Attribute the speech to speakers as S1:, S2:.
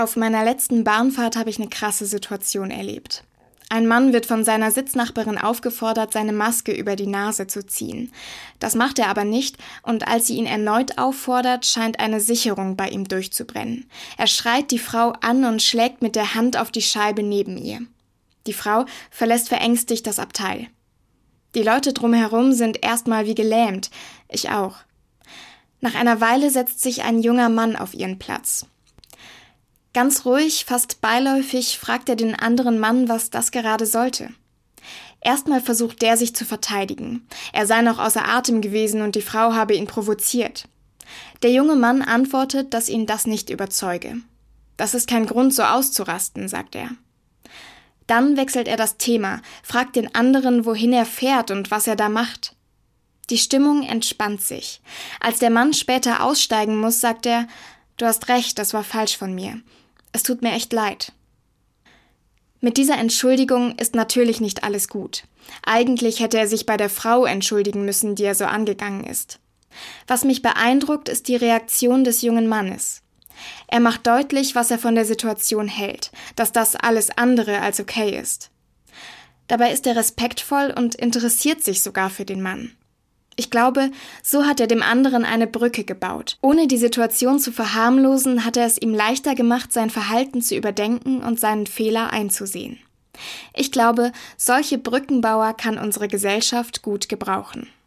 S1: Auf meiner letzten Bahnfahrt habe ich eine krasse Situation erlebt. Ein Mann wird von seiner Sitznachbarin aufgefordert, seine Maske über die Nase zu ziehen. Das macht er aber nicht, und als sie ihn erneut auffordert, scheint eine Sicherung bei ihm durchzubrennen. Er schreit die Frau an und schlägt mit der Hand auf die Scheibe neben ihr. Die Frau verlässt verängstigt das Abteil. Die Leute drumherum sind erstmal wie gelähmt, ich auch. Nach einer Weile setzt sich ein junger Mann auf ihren Platz. Ganz ruhig, fast beiläufig fragt er den anderen Mann, was das gerade sollte. Erstmal versucht der sich zu verteidigen. Er sei noch außer Atem gewesen und die Frau habe ihn provoziert. Der junge Mann antwortet, dass ihn das nicht überzeuge. Das ist kein Grund, so auszurasten, sagt er. Dann wechselt er das Thema, fragt den anderen, wohin er fährt und was er da macht. Die Stimmung entspannt sich. Als der Mann später aussteigen muss, sagt er, Du hast recht, das war falsch von mir. Es tut mir echt leid. Mit dieser Entschuldigung ist natürlich nicht alles gut. Eigentlich hätte er sich bei der Frau entschuldigen müssen, die er so angegangen ist. Was mich beeindruckt, ist die Reaktion des jungen Mannes. Er macht deutlich, was er von der Situation hält, dass das alles andere als okay ist. Dabei ist er respektvoll und interessiert sich sogar für den Mann. Ich glaube, so hat er dem anderen eine Brücke gebaut. Ohne die Situation zu verharmlosen, hat er es ihm leichter gemacht, sein Verhalten zu überdenken und seinen Fehler einzusehen. Ich glaube, solche Brückenbauer kann unsere Gesellschaft gut gebrauchen.